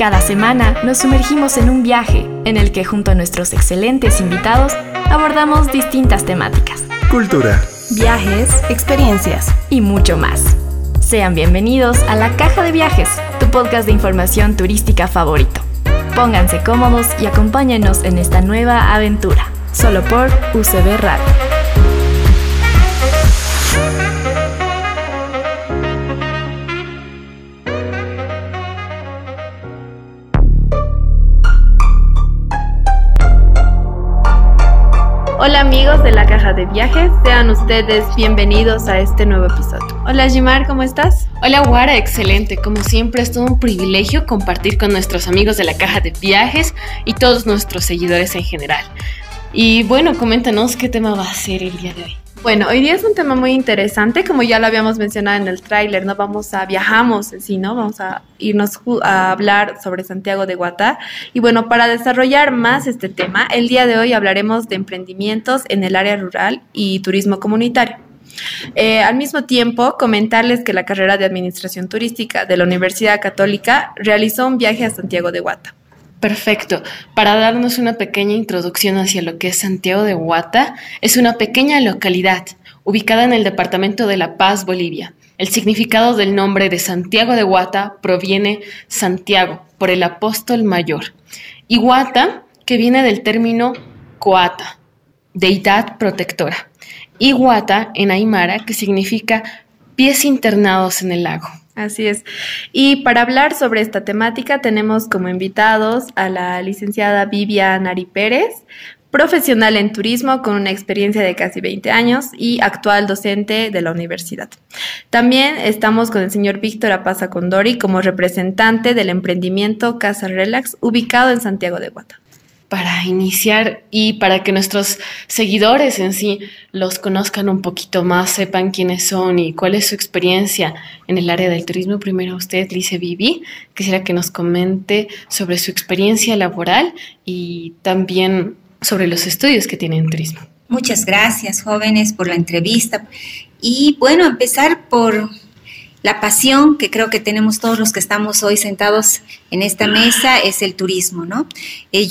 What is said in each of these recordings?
Cada semana nos sumergimos en un viaje en el que junto a nuestros excelentes invitados abordamos distintas temáticas. Cultura, Viajes, experiencias y mucho más. Sean bienvenidos a La Caja de Viajes, tu podcast de información turística favorito. Pónganse cómodos y acompáñenos en esta nueva aventura, solo por UCB Radio. Hola amigos de la caja de viajes, sean ustedes bienvenidos a este nuevo episodio. Hola Jimar, ¿cómo estás? Hola Guara, excelente. Como siempre es todo un privilegio compartir con nuestros amigos de la caja de viajes y todos nuestros seguidores en general. Y bueno, coméntanos qué tema va a ser el día de hoy. Bueno, hoy día es un tema muy interesante, como ya lo habíamos mencionado en el tráiler, ¿no? Vamos a, viajamos sí, ¿no? Vamos a irnos a hablar sobre Santiago de Guata. Y bueno, para desarrollar más este tema, el día de hoy hablaremos de emprendimientos en el área rural y turismo comunitario. Eh, al mismo tiempo, comentarles que la carrera de Administración Turística de la Universidad Católica realizó un viaje a Santiago de Guata. Perfecto. Para darnos una pequeña introducción hacia lo que es Santiago de Guata, es una pequeña localidad ubicada en el departamento de La Paz, Bolivia. El significado del nombre de Santiago de Guata proviene Santiago, por el apóstol mayor, y Guata, que viene del término coata, deidad protectora, y Guata en Aymara, que significa pies internados en el lago. Así es. Y para hablar sobre esta temática tenemos como invitados a la licenciada Vivian Ari Pérez, profesional en turismo con una experiencia de casi 20 años y actual docente de la universidad. También estamos con el señor Víctor Apaza Condori como representante del emprendimiento Casa Relax ubicado en Santiago de Guata para iniciar y para que nuestros seguidores en sí los conozcan un poquito más, sepan quiénes son y cuál es su experiencia en el área del turismo. Primero usted, Lice Vivi, quisiera que nos comente sobre su experiencia laboral y también sobre los estudios que tiene en turismo. Muchas gracias, jóvenes, por la entrevista. Y bueno, empezar por la pasión que creo que tenemos todos los que estamos hoy sentados en esta mesa es el turismo, ¿no? Eh,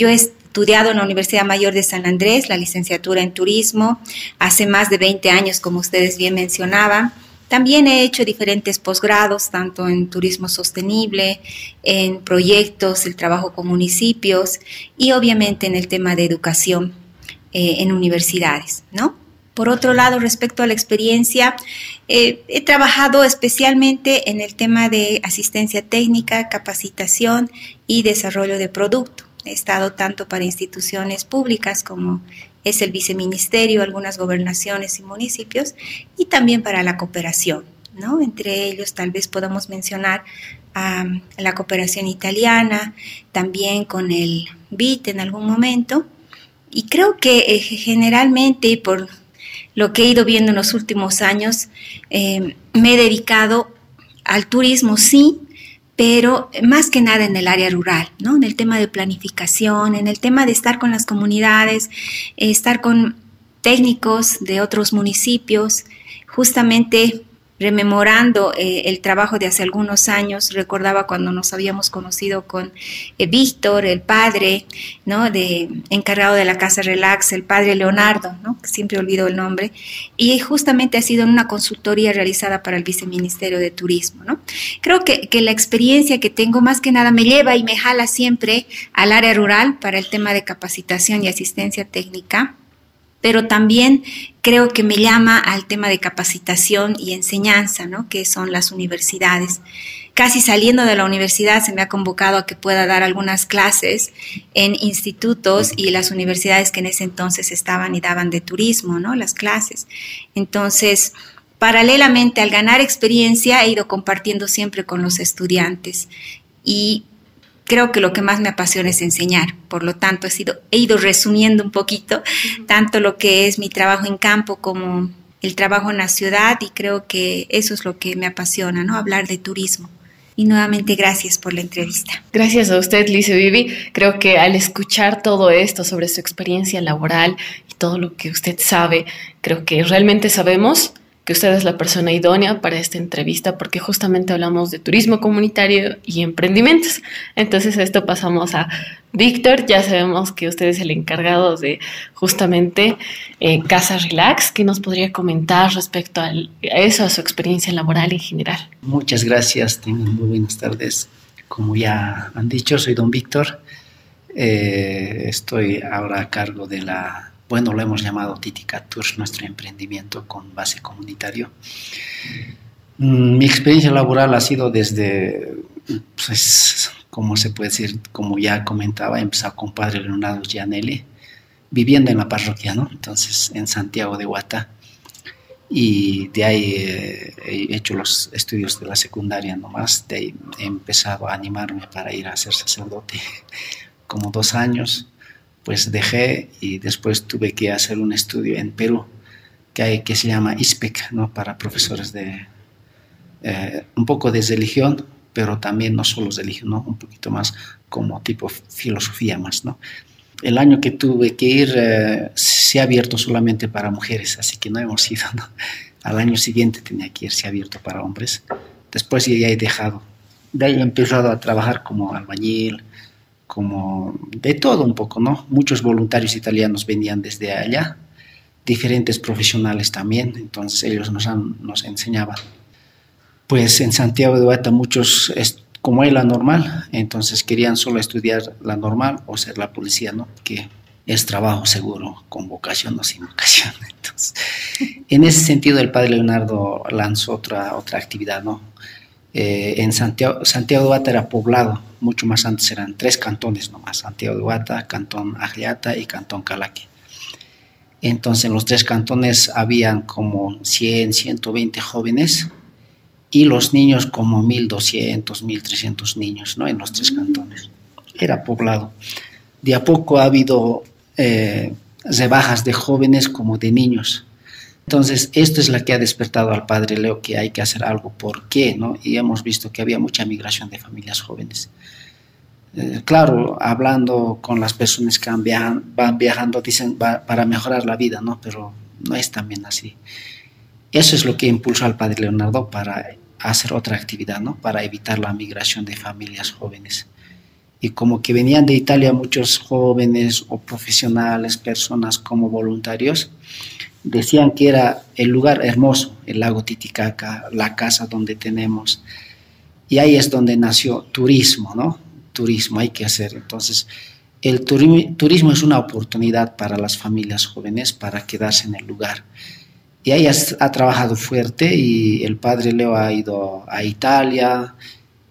estudiado en la Universidad Mayor de San Andrés, la licenciatura en turismo, hace más de 20 años, como ustedes bien mencionaban. También he hecho diferentes posgrados, tanto en turismo sostenible, en proyectos, el trabajo con municipios y obviamente en el tema de educación eh, en universidades, ¿no? Por otro lado, respecto a la experiencia, eh, he trabajado especialmente en el tema de asistencia técnica, capacitación y desarrollo de producto. Estado tanto para instituciones públicas como es el viceministerio, algunas gobernaciones y municipios, y también para la cooperación. ¿no? Entre ellos tal vez podamos mencionar la cooperación italiana, también con el BIT en algún momento. Y creo que eh, generalmente, por lo que he ido viendo en los últimos años, eh, me he dedicado al turismo, sí, pero más que nada en el área rural, ¿no? En el tema de planificación, en el tema de estar con las comunidades, estar con técnicos de otros municipios, justamente rememorando eh, el trabajo de hace algunos años, recordaba cuando nos habíamos conocido con eh, Víctor, el padre, ¿no? De, encargado de la Casa Relax, el padre Leonardo, ¿no? Siempre olvido el nombre, y justamente ha sido en una consultoría realizada para el Viceministerio de Turismo, ¿no? Creo que, que la experiencia que tengo más que nada me lleva y me jala siempre al área rural para el tema de capacitación y asistencia técnica pero también creo que me llama al tema de capacitación y enseñanza, ¿no? que son las universidades. Casi saliendo de la universidad se me ha convocado a que pueda dar algunas clases en institutos y las universidades que en ese entonces estaban y daban de turismo, ¿no? Las clases. Entonces, paralelamente al ganar experiencia he ido compartiendo siempre con los estudiantes y creo que lo que más me apasiona es enseñar. Por lo tanto, he, sido, he ido resumiendo un poquito tanto lo que es mi trabajo en campo como el trabajo en la ciudad y creo que eso es lo que me apasiona, ¿no? Hablar de turismo. Y nuevamente gracias por la entrevista. Gracias a usted, Lice Vivi. Creo que al escuchar todo esto sobre su experiencia laboral y todo lo que usted sabe, creo que realmente sabemos usted es la persona idónea para esta entrevista porque justamente hablamos de turismo comunitario y emprendimientos. Entonces esto pasamos a Víctor, ya sabemos que usted es el encargado de justamente eh, Casa Relax. ¿Qué nos podría comentar respecto a eso, a su experiencia laboral en general? Muchas gracias, tengan muy buenas tardes. Como ya han dicho, soy don Víctor. Eh, estoy ahora a cargo de la, bueno, lo hemos llamado Titica Tours, nuestro emprendimiento con base comunitario. Mm, mi experiencia laboral ha sido desde, pues, como se puede decir, como ya comentaba, he empezado con Padre Leonardo Gianelli, viviendo en la parroquia, ¿no? Entonces, en Santiago de Guata. Y de ahí eh, he hecho los estudios de la secundaria nomás, de ahí he empezado a animarme para ir a ser sacerdote como dos años, pues dejé y después tuve que hacer un estudio en Perú que, hay, que se llama ISPEC, ¿no? para profesores de eh, un poco de religión, pero también no solo religión, ¿no? un poquito más como tipo filosofía más. ¿no? El año que tuve que ir eh, se ha abierto solamente para mujeres, así que no hemos ido. ¿no? Al año siguiente tenía que irse abierto para hombres. Después ya he dejado. De ahí he empezado a trabajar como albañil, como de todo un poco, ¿no? Muchos voluntarios italianos venían desde allá, diferentes profesionales también, entonces ellos nos, nos enseñaban. Pues en Santiago de Guata muchos, como es la normal, entonces querían solo estudiar la normal o ser la policía, ¿no? Que es trabajo seguro, con vocación o sin vocación. Entonces, en ese sentido el padre Leonardo lanzó otra, otra actividad, ¿no? Eh, en Santiago, de Guata era poblado, mucho más antes eran tres cantones nomás, Santiago de Guata, Cantón Agliata y Cantón Calaque. Entonces en los tres cantones habían como 100, 120 jóvenes y los niños como 1200, 1300 niños, ¿no? En los tres cantones. Era poblado. De a poco ha habido eh, rebajas de jóvenes como de niños entonces, esto es la que ha despertado al padre Leo que hay que hacer algo. ¿Por qué? ¿no? Y hemos visto que había mucha migración de familias jóvenes. Eh, claro, hablando con las personas que van viajando, dicen para mejorar la vida, ¿no? Pero no es también así. Eso es lo que impulsó al padre Leonardo para hacer otra actividad, ¿no? Para evitar la migración de familias jóvenes. Y como que venían de Italia muchos jóvenes o profesionales, personas como voluntarios, decían que era el lugar hermoso, el lago Titicaca, la casa donde tenemos. Y ahí es donde nació turismo, ¿no? Turismo hay que hacer. Entonces, el turismo es una oportunidad para las familias jóvenes para quedarse en el lugar. Y ahí ha trabajado fuerte y el padre Leo ha ido a Italia.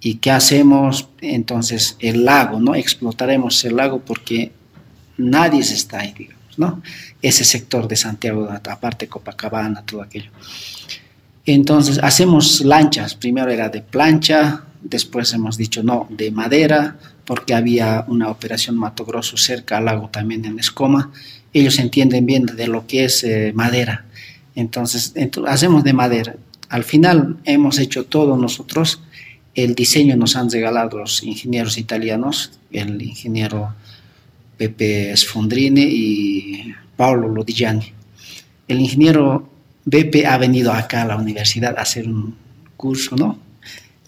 ¿Y qué hacemos? Entonces, el lago, ¿no? Explotaremos el lago porque nadie se está ahí, ¿no? Ese sector de Santiago, aparte Copacabana, todo aquello. Entonces hacemos lanchas, primero era de plancha, después hemos dicho no, de madera, porque había una operación Mato Grosso cerca al lago también en Escoma. Ellos entienden bien de lo que es eh, madera. Entonces, hacemos de madera. Al final hemos hecho todo nosotros. El diseño nos han regalado los ingenieros italianos, el ingeniero Pepe Sfondrini y Paolo Lodigiani. El ingeniero Pepe ha venido acá a la universidad a hacer un curso, ¿no?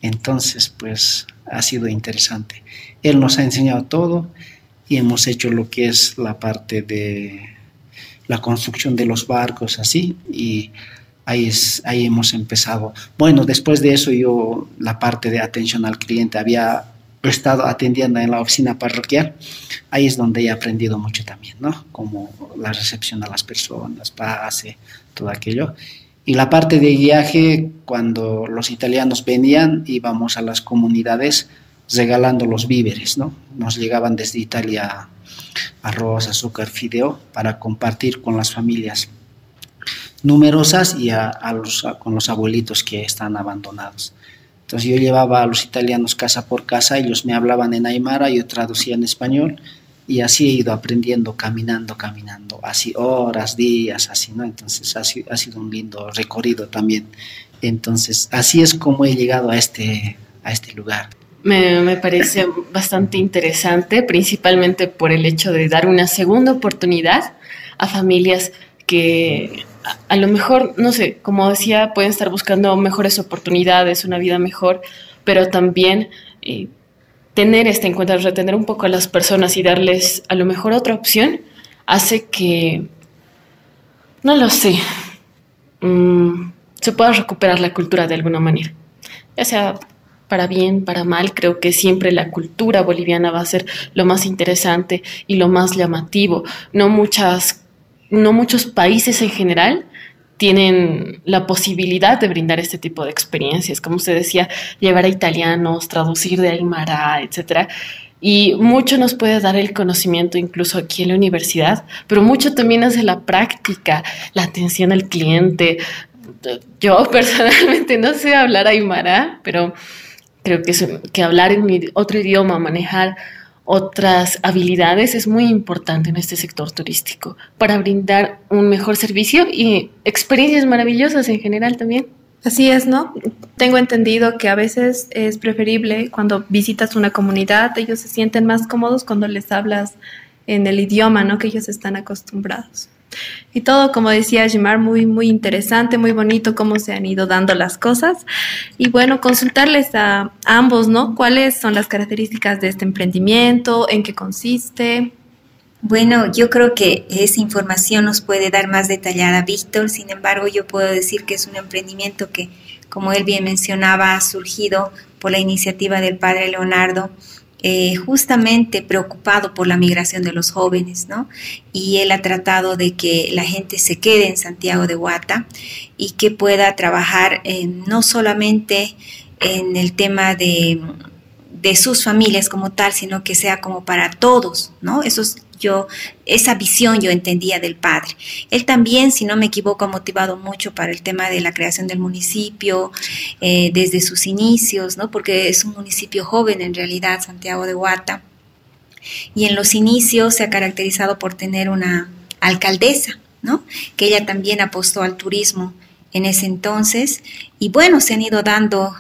Entonces, pues ha sido interesante. Él nos ha enseñado todo y hemos hecho lo que es la parte de la construcción de los barcos, así, y ahí, es, ahí hemos empezado. Bueno, después de eso yo, la parte de atención al cliente, había estado atendiendo en la oficina parroquial, ahí es donde he aprendido mucho también, ¿no? Como la recepción a las personas, pase, todo aquello. Y la parte de viaje, cuando los italianos venían, íbamos a las comunidades regalando los víveres, ¿no? Nos llegaban desde Italia arroz, azúcar, fideo para compartir con las familias numerosas y a, los, con los abuelitos que están abandonados. Entonces yo llevaba a los italianos casa por casa, ellos me hablaban en aymara, yo traducía en español y así he ido aprendiendo, caminando, caminando, así horas, días, así, ¿no? Entonces ha sido, ha sido un lindo recorrido también. Entonces así es como he llegado a este, a este lugar. Me, me, parece bastante interesante, principalmente por el hecho de dar una segunda oportunidad a familias que a, lo mejor, no sé, como decía, pueden estar buscando mejores oportunidades, una vida mejor, pero también eh, tener este encuentro, retener un poco a las personas y darles a lo mejor otra opción, hace que, no lo sé, mm, se pueda recuperar la cultura de alguna manera. Ya sea para bien, para mal, creo que siempre la cultura boliviana va a ser lo más interesante y lo más llamativo. No muchas, no muchos países en general tienen la posibilidad de brindar este tipo de experiencias, como usted decía, llevar a italianos, traducir de Aymara, etcétera. Y mucho nos puede dar el conocimiento incluso aquí en la universidad, pero mucho también es de la práctica, la atención al cliente. Yo personalmente no sé hablar Aymara, pero creo que, que hablar en otro idioma, manejar otras habilidades es muy importante en este sector turístico para brindar un mejor servicio y experiencias maravillosas en general también. Así es, ¿no? Tengo entendido que a veces es preferible cuando visitas una comunidad, ellos se sienten más cómodos cuando les hablas en el idioma, ¿no? Que ellos están acostumbrados. Y todo, como decía Jimar, muy, muy interesante, muy bonito cómo se han ido dando las cosas. Y bueno, consultarles a ambos, ¿no? ¿Cuáles son las características de este emprendimiento? ¿En qué consiste? Bueno, yo creo que esa información nos puede dar más detallada Víctor, sin embargo yo puedo decir que es un emprendimiento que, como él bien mencionaba, ha surgido por la iniciativa del padre Leonardo eh, justamente preocupado por la migración de los jóvenes, ¿no? Y él ha tratado de que la gente se quede en Santiago de Guata y que pueda trabajar no solamente en el tema de, de sus familias como tal, sino que sea como para todos, ¿no? Eso es yo, esa visión yo entendía del padre. Él también, si no me equivoco, ha motivado mucho para el tema de la creación del municipio eh, desde sus inicios, ¿no? Porque es un municipio joven en realidad, Santiago de Guata. Y en los inicios se ha caracterizado por tener una alcaldesa, ¿no? Que ella también apostó al turismo en ese entonces. Y bueno, se han ido dando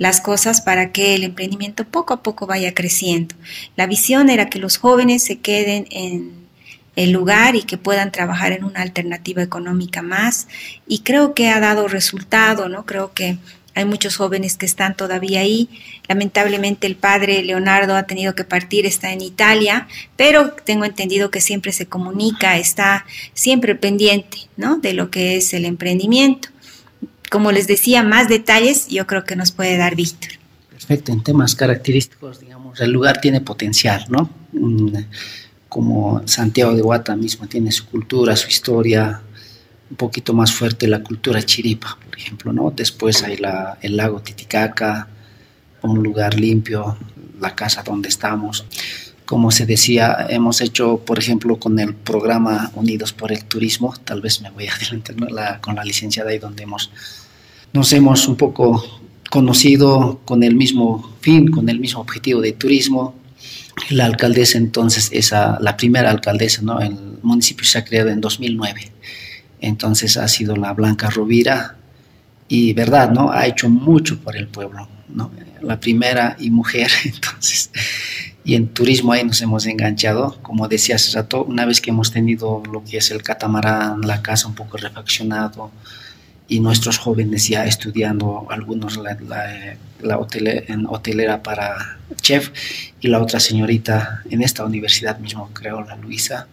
las cosas para que el emprendimiento poco a poco vaya creciendo. La visión era que los jóvenes se queden en el lugar y que puedan trabajar en una alternativa económica más y creo que ha dado resultado, ¿no? Creo que hay muchos jóvenes que están todavía ahí. Lamentablemente el padre Leonardo ha tenido que partir, está en Italia, pero tengo entendido que siempre se comunica, está siempre pendiente, ¿no? De lo que es el emprendimiento como les decía, más detalles yo creo que nos puede dar Víctor. Perfecto, en temas característicos, digamos, el lugar tiene potencial, ¿no? Mm, como Santiago de Guata mismo tiene su cultura, su historia, un poquito más fuerte la cultura chiripa, por ejemplo, ¿no? Después hay la, el lago Titicaca, un lugar limpio, la casa donde estamos. Como se decía, hemos hecho, por ejemplo, con el programa Unidos por el Turismo, tal vez me voy a adelantar con la licenciada ahí donde hemos nos hemos un poco conocido con el mismo fin, con el mismo objetivo de turismo. La alcaldesa entonces, esa, la primera alcaldesa, ¿no? El municipio se ha creado en 2009. Entonces ha sido la Blanca Rovira y verdad, ¿no? Ha hecho mucho por el pueblo, ¿no? La primera y mujer, entonces. Y en turismo ahí nos hemos enganchado, como decía hace rato, una vez que hemos tenido lo que es el catamarán, la casa un poco refaccionado, y nuestros jóvenes ya estudiando, algunos la, la, en hotelera para chef y la otra señorita en esta universidad mismo, creo, la Luisa.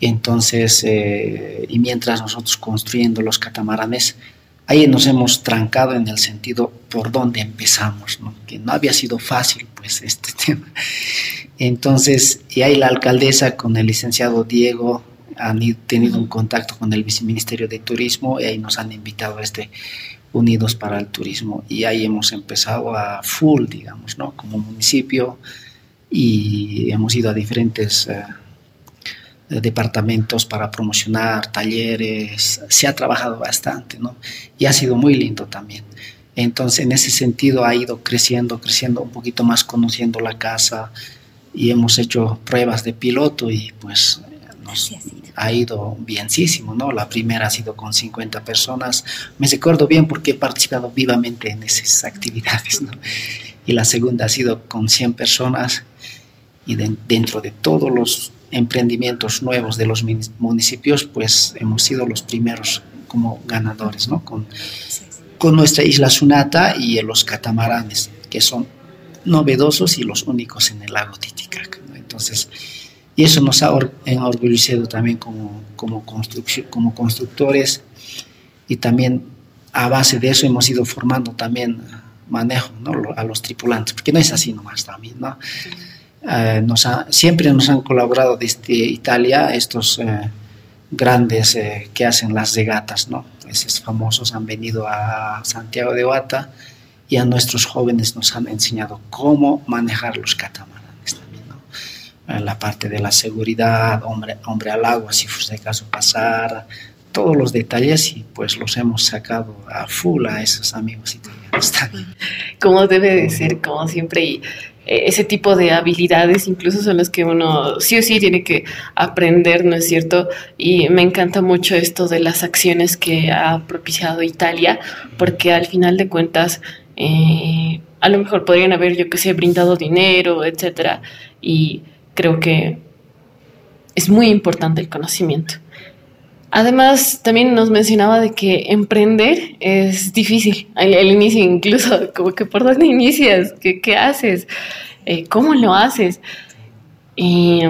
Entonces, eh, y mientras nosotros construyendo los catamaranes, ahí nos hemos trancado en el sentido por dónde empezamos, ¿no? que no había sido fácil pues este tema. Entonces, y ahí la alcaldesa con el licenciado Diego, han tenido un contacto con el viceministerio de turismo y ahí nos han invitado a este Unidos para el Turismo y ahí hemos empezado a full, digamos, ¿no? Como municipio y hemos ido a diferentes eh, departamentos para promocionar talleres, se ha trabajado bastante, ¿no? Y ha sido muy lindo también. Entonces, en ese sentido ha ido creciendo, creciendo un poquito más, conociendo la casa y hemos hecho pruebas de piloto y pues ha ido bienísimo, ¿no? La primera ha sido con 50 personas. Me recuerdo bien porque he participado vivamente en esas actividades, ¿no? Y la segunda ha sido con 100 personas y dentro de todos los emprendimientos nuevos de los municipios, pues hemos sido los primeros como ganadores, ¿no? Con, con nuestra isla Sunata y los catamaranes, que son novedosos y los únicos en el lago Titicaca. Entonces, y eso nos ha enorgullecido también como, como, como constructores y también a base de eso hemos ido formando también manejo a los tripulantes, porque no es así nomás también, ¿no? Eh, nos siempre nos han colaborado desde Italia estos eh, grandes eh, que hacen las regatas, ¿no? Esos famosos han venido a Santiago de Guata y a nuestros jóvenes nos han enseñado cómo manejar los catamaranes también, ¿no? La parte de la seguridad, hombre, hombre al agua, si fuese caso pasar, todos los detalles y pues los hemos sacado a full a esos amigos italianos Como debe de ser, como siempre, y eh, ese tipo de habilidades incluso son las que uno sí o sí tiene que aprender, ¿no es cierto? Y me encanta mucho esto de las acciones que ha propiciado Italia, porque al final de cuentas, eh, a lo mejor podrían haber, yo que sé, brindado dinero, etcétera, y creo que es muy importante el conocimiento. Además, también nos mencionaba de que emprender es difícil. El, inicio incluso, como que por dónde inicias, qué, qué haces, eh, cómo lo haces. Y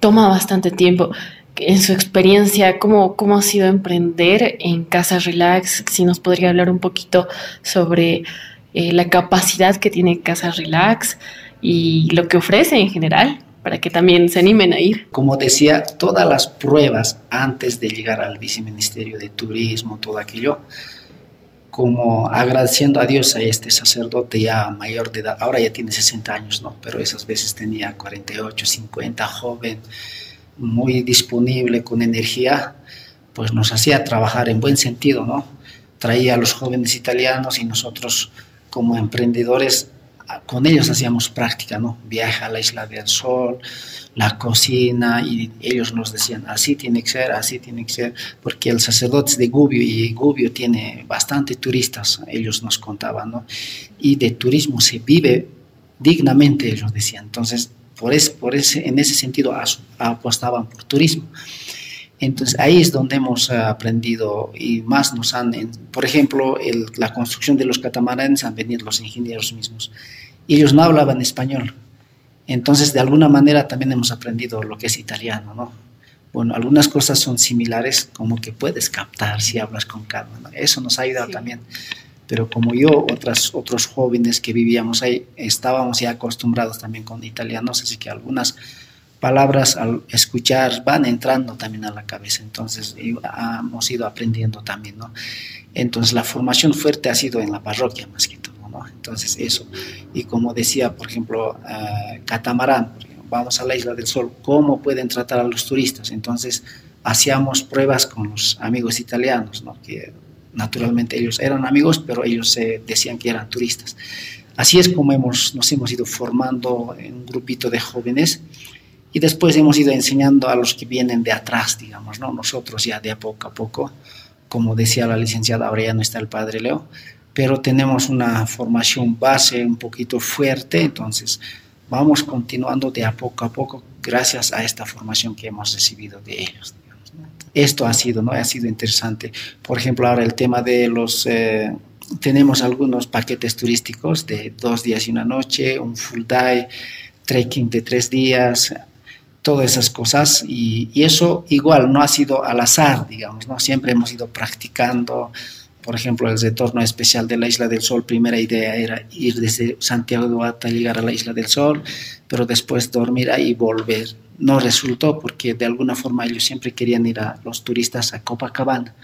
toma bastante tiempo. En su experiencia, ¿cómo, ¿cómo ha sido emprender en Casa Relax? Si nos podría hablar un poquito sobre eh, la capacidad que tiene Casa Relax y lo que ofrece en general para que también se animen a ir. Como decía, todas las pruebas antes de llegar al viceministerio de turismo, todo aquello, como agradeciendo a Dios a este sacerdote ya mayor de edad, ahora ya tiene 60 años, ¿no? Pero esas veces tenía 48, 50, joven, muy disponible, con energía, pues nos hacía trabajar en buen sentido, ¿no? Traía a los jóvenes italianos y nosotros como emprendedores con ellos hacíamos práctica, ¿no? Viaje a la Isla del Sol, la cocina, y ellos nos decían, así tiene que ser, así tiene que ser, porque el sacerdote es de Gubbio y Gubbio tiene bastante turistas, ellos nos contaban, ¿no? Y de turismo se vive dignamente, ellos decían. Entonces, por, por ese, en ese sentido apostaban por turismo. Entonces ahí es donde hemos aprendido y más nos han, por ejemplo, la construcción de los catamaranes han venido los ingenieros mismos y ellos no hablaban español. Entonces de alguna manera también hemos aprendido lo que es italiano, ¿no? Bueno, algunas cosas son similares como que puedes captar si hablas con calma, Eso nos ha ayudado también. Pero como yo, otras, otros jóvenes que vivíamos ahí, estábamos ya acostumbrados también con italianos, así que algunas palabras al escuchar van entrando también a la cabeza, entonces hemos ido aprendiendo también, ¿no? Entonces la formación fuerte ha sido en la parroquia más que todo, ¿no? Entonces eso, y como decía, por ejemplo, Catamarán, vamos a la Isla del Sol, ¿cómo pueden tratar a los turistas? Entonces hacíamos pruebas con los amigos italianos, ¿no? Que naturalmente ellos eran amigos, pero ellos se decían que eran turistas. Así es como hemos, nos hemos ido formando en un grupito de jóvenes y después hemos ido enseñando a los que vienen de atrás, digamos, ¿no? Nosotros ya de a poco a poco, como decía la licenciada, ahora ya no está el padre Leo, pero tenemos una formación base un poquito fuerte, entonces vamos continuando de a poco a poco gracias a esta formación que hemos recibido de ellos. Esto ha sido, ¿no? Ha sido interesante. Por ejemplo, ahora el tema de los... Eh, tenemos algunos paquetes turísticos de dos días y una noche, un full day, trekking de tres días, todas esas cosas y, eso igual no ha sido al azar, digamos, ¿no? Siempre hemos ido practicando, por ejemplo, el retorno especial de la Isla del Sol, primera idea era ir desde Santiago de Guata, llegar a la Isla del Sol, pero después dormir ahí y volver. No resultó porque de alguna forma ellos siempre querían ir a los turistas a Copacabana.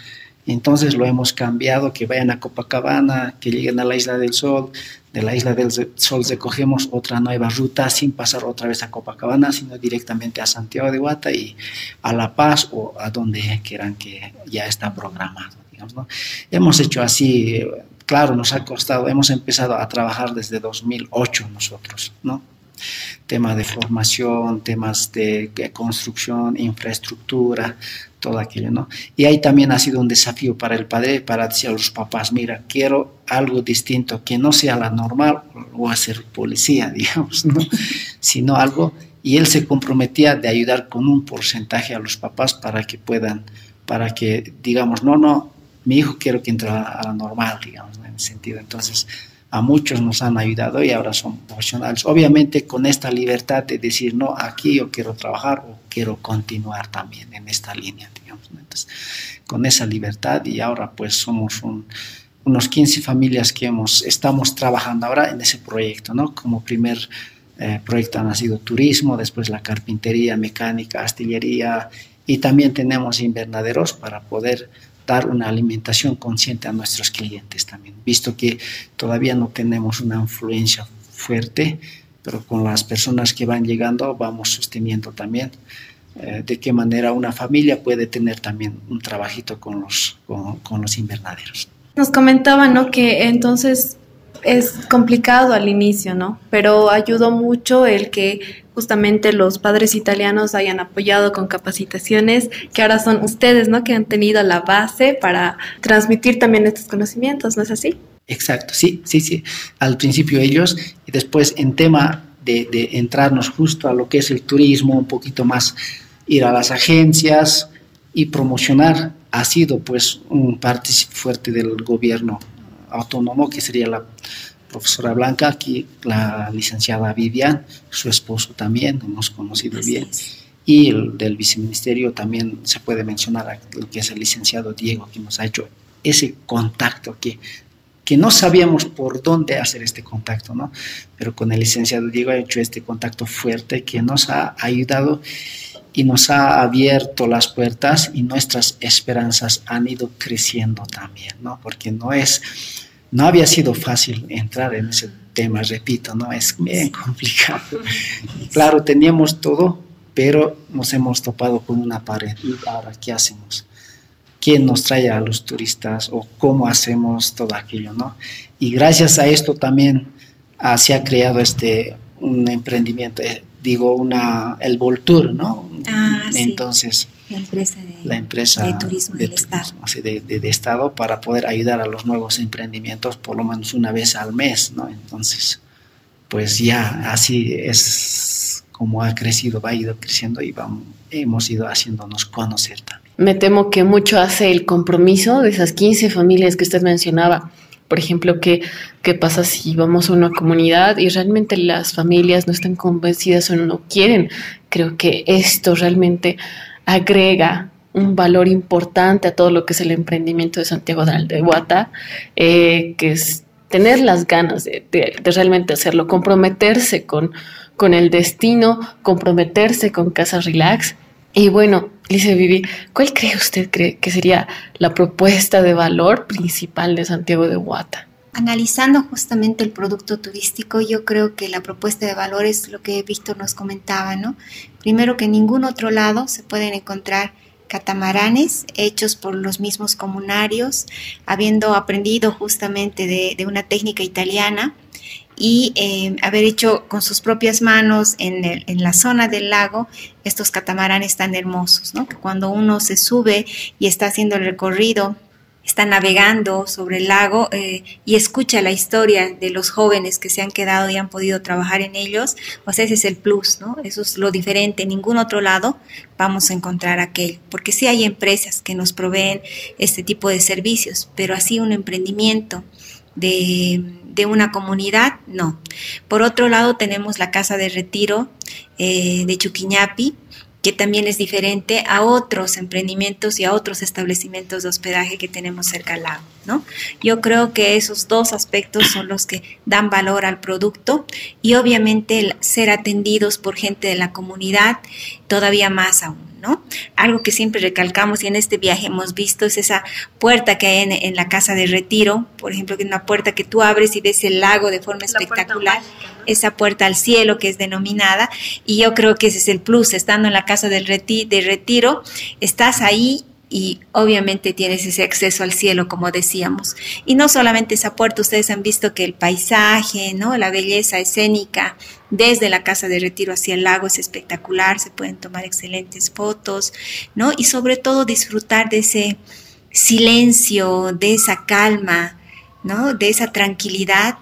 Entonces lo hemos cambiado, que vayan a Copacabana, que lleguen a la Isla del Sol, de la Isla del Sol recogemos otra nueva ruta sin pasar otra vez a Copacabana, sino directamente a Santiago de Guata y a La Paz o a donde quieran que ya está programado. Digamos, ¿no? Hemos hecho así, claro, nos ha costado, hemos empezado a trabajar desde 2008 nosotros, ¿no? Temas de formación, temas de, construcción, infraestructura, todo aquello, ¿no? Y ahí también ha sido un desafío para el padre, para decir a los papás, mira, quiero algo distinto, que no sea la normal, o hacer policía, digamos, ¿no? Sino algo y él se comprometía de ayudar con un porcentaje a los papás para que puedan, para que digamos, no, no, mi hijo quiero que entre a la normal, digamos, en ese sentido. Entonces, a muchos nos han ayudado y ahora son profesionales. Obviamente con esta libertad de decir, no, aquí yo quiero trabajar o quiero continuar también en esta línea, digamos. Entonces, con esa libertad y ahora pues somos unos 15 familias que hemos, estamos trabajando ahora en ese proyecto, ¿no? Como primer eh, proyecto ha nacido turismo, después la carpintería, mecánica, astillería y también tenemos invernaderos para poder dar una alimentación consciente a nuestros clientes también, visto que todavía no tenemos una influencia fuerte, pero con las personas que van llegando vamos sosteniendo también eh, de qué manera una familia puede tener también un trabajito con los, con, con los invernaderos. Nos comentaba, ¿no? Que entonces es complicado al inicio, ¿no? Pero ayudó mucho el que justamente los padres italianos hayan apoyado con capacitaciones, que ahora son ustedes, ¿no? Que han tenido la base para transmitir también estos conocimientos, ¿no es así? Exacto, sí, sí, sí. Al principio ellos y después en tema de, de entrarnos justo a lo que es el turismo, un poquito más ir a las agencias y promocionar ha sido pues un parte fuerte del gobierno autónomo que sería la profesora Blanca, aquí la licenciada Vivian, su esposo también, hemos conocido bien, y el del viceministerio también se puede mencionar lo que es el licenciado Diego, que nos ha hecho ese contacto que, que no sabíamos por dónde hacer este contacto, ¿no? Pero con el licenciado Diego ha hecho este contacto fuerte que nos ha ayudado y nos ha abierto las puertas y nuestras esperanzas han ido creciendo también, ¿no? Porque no es no había sido fácil entrar en ese tema, repito, ¿no? Es bien complicado. Claro, teníamos todo, pero nos hemos topado con una pared. ¿Y ahora qué hacemos? ¿Quién nos trae a los turistas o cómo hacemos todo aquello, no? Y gracias a esto también ah, se ha creado este un emprendimiento, eh, digo, una, el Voltur, ¿no? Ah, Entonces, la empresa de, la empresa de turismo del Estado. de, Estado para poder ayudar a los nuevos emprendimientos por lo menos una vez al mes, ¿no? Entonces, pues ya así es como ha crecido, va ido creciendo y vamos, hemos ido haciéndonos conocer también. Me temo que mucho hace el compromiso de esas 15 familias que usted mencionaba. Por ejemplo, ¿qué, ¿qué pasa si vamos a una comunidad y realmente las familias no están convencidas o no quieren? Creo que esto realmente agrega un valor importante a todo lo que es el emprendimiento de Santiago de Aldehuata, eh, que es tener las ganas de, realmente hacerlo, comprometerse con, con el destino, comprometerse con Casa Relax. Y bueno, dice Vivi, ¿cuál cree usted cree que sería la propuesta de valor principal de Santiago de Huata? Analizando justamente el producto turístico, yo creo que la propuesta de valor es lo que Víctor nos comentaba, ¿no? Primero que en ningún otro lado se pueden encontrar catamaranes hechos por los mismos comunarios, habiendo aprendido justamente de, una técnica italiana y eh, haber hecho con sus propias manos en, la zona del lago estos catamaranes tan hermosos, ¿no? que cuando uno se sube y está haciendo el recorrido está navegando sobre el lago eh, y escucha la historia de los jóvenes que se han quedado y han podido trabajar en ellos, pues ese es el plus, ¿no? Eso es lo diferente. En ningún otro lado vamos a encontrar aquello, porque sí hay empresas que nos proveen este tipo de servicios, pero así un emprendimiento de, una comunidad, no. Por otro lado, tenemos la casa de retiro eh, de Chuquiñapi, que también es diferente a otros emprendimientos y a otros establecimientos de hospedaje que tenemos cerca al lago, ¿no? Yo creo que esos dos aspectos son los que dan valor al producto y obviamente el ser atendidos por gente de la comunidad todavía más aún. ¿No? Algo que siempre recalcamos y en este viaje hemos visto es esa puerta que hay en, la casa de retiro, por ejemplo, que es una puerta que tú abres y ves el lago de forma espectacular, esa puerta al cielo que es denominada, y yo creo que ese es el plus, estando en la casa del de retiro, estás ahí y obviamente tienes ese acceso al cielo, como decíamos. Y no solamente esa puerta, ustedes han visto que el paisaje, ¿no? La belleza escénica desde la casa de retiro hacia el lago es espectacular, se pueden tomar excelentes fotos, ¿no? Y sobre todo disfrutar de ese silencio, de esa calma, ¿no? De esa tranquilidad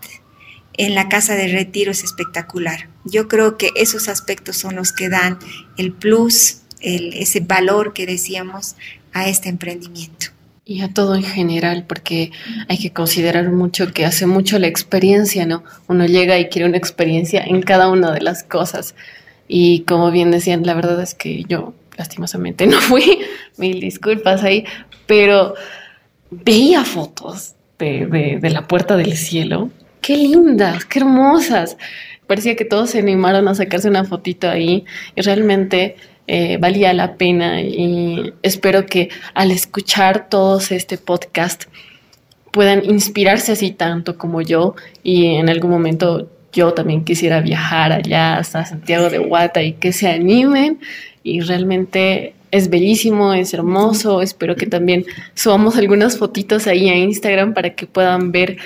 en la casa de retiro es espectacular. Yo creo que esos aspectos son los que dan el plus, ese valor que decíamos a este emprendimiento. Y a todo en general, porque hay que considerar mucho que hace mucho la experiencia, ¿no? Uno llega y quiere una experiencia en cada una de las cosas. Y como bien decían, la verdad es que yo lastimosamente no fui, mil disculpas ahí, pero veía fotos de, de, la puerta del cielo. Qué lindas, qué hermosas. Parecía que todos se animaron a sacarse una fotito ahí y realmente eh, valía la pena y espero que al escuchar todos este podcast puedan inspirarse así tanto como yo y en algún momento yo también quisiera viajar allá hasta Santiago de Guata y que se animen. Y realmente es bellísimo, es hermoso, espero que también subamos algunas fotitos ahí a Instagram para que puedan ver